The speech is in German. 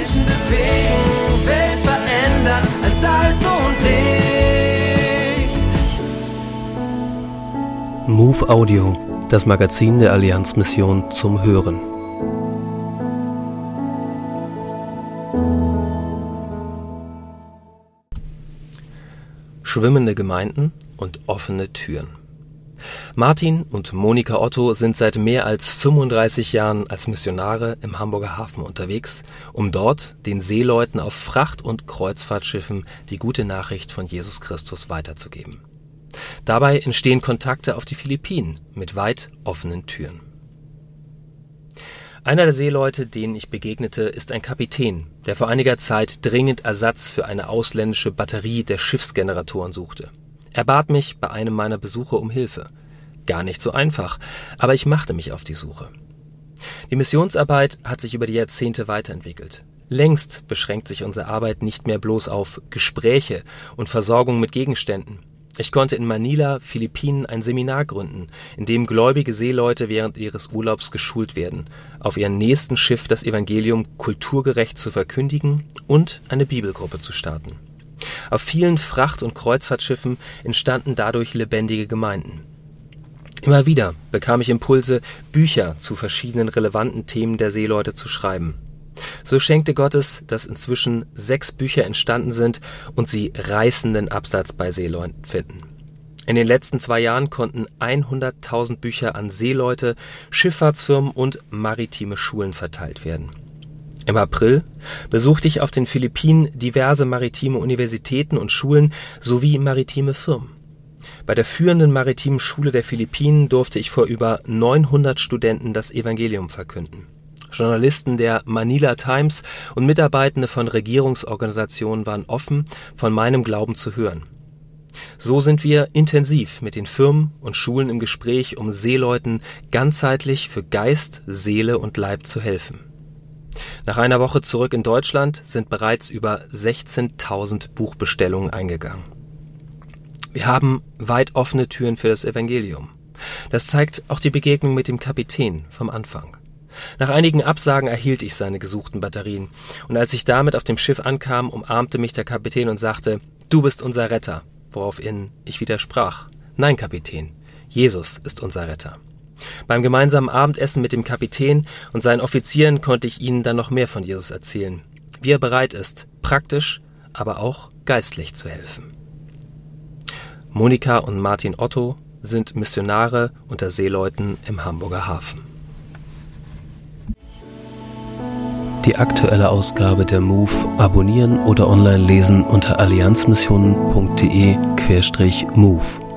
Menschen bewegen, Welt verändern als Salz und Licht. Move Audio, das Magazin der Allianzmission zum Hören. Schwimmende Gemeinden und offene Türen. Martin und Monika Otto sind seit mehr als 35 Jahren als Missionare im Hamburger Hafen unterwegs, um dort den Seeleuten auf Fracht- und Kreuzfahrtschiffen die gute Nachricht von Jesus Christus weiterzugeben. Dabei entstehen Kontakte auf die Philippinen mit weit offenen Türen. Einer der Seeleute, denen ich begegnete, ist ein Kapitän, der vor einiger Zeit dringend Ersatz für eine ausländische Batterie der Schiffsgeneratoren suchte. Er bat mich bei einem meiner Besuche um Hilfe. Gar nicht so einfach, aber ich machte mich auf die Suche. Die Missionsarbeit hat sich über die Jahrzehnte weiterentwickelt. Längst beschränkt sich unsere Arbeit nicht mehr bloß auf Gespräche und Versorgung mit Gegenständen. Ich konnte in Manila, Philippinen, ein Seminar gründen, in dem gläubige Seeleute während ihres Urlaubs geschult werden, auf ihrem nächsten Schiff das Evangelium kulturgerecht zu verkündigen und eine Bibelgruppe zu starten. Auf vielen Fracht- und Kreuzfahrtschiffen entstanden dadurch lebendige Gemeinden. Immer wieder bekam ich Impulse, Bücher zu verschiedenen relevanten Themen der Seeleute zu schreiben. So schenkte Gott es, dass inzwischen sechs Bücher entstanden sind und sie reißenden Absatz bei Seeleuten finden. In den letzten zwei Jahren konnten 100.000 Bücher an Seeleute, Schifffahrtsfirmen und maritime Schulen verteilt werden. Im April besuchte ich auf den Philippinen diverse maritime Universitäten und Schulen sowie maritime Firmen. Bei der führenden maritimen Schule der Philippinen durfte ich vor über 900 Studenten das Evangelium verkünden. Journalisten der Manila Times und Mitarbeitende von Regierungsorganisationen waren offen, von meinem Glauben zu hören. So sind wir intensiv mit den Firmen und Schulen im Gespräch, um Seeleuten ganzheitlich für Geist, Seele und Leib zu helfen. Nach einer Woche zurück in Deutschland sind bereits über 16.000 Buchbestellungen eingegangen. Wir haben weit offene Türen für das Evangelium. Das zeigt auch die Begegnung mit dem Kapitän vom Anfang. Nach einigen Absagen erhielt ich seine gesuchten Batterien, und als ich damit auf dem Schiff ankam, umarmte mich der Kapitän und sagte, Du bist unser Retter, woraufhin ich widersprach. Nein, Kapitän, Jesus ist unser Retter. Beim gemeinsamen Abendessen mit dem Kapitän und seinen Offizieren konnte ich ihnen dann noch mehr von Jesus erzählen, wie er bereit ist, praktisch, aber auch geistlich zu helfen. Monika und Martin Otto sind Missionare unter Seeleuten im Hamburger Hafen. Die aktuelle Ausgabe der MOVE abonnieren oder online lesen unter allianzmissionen.de-MOVE.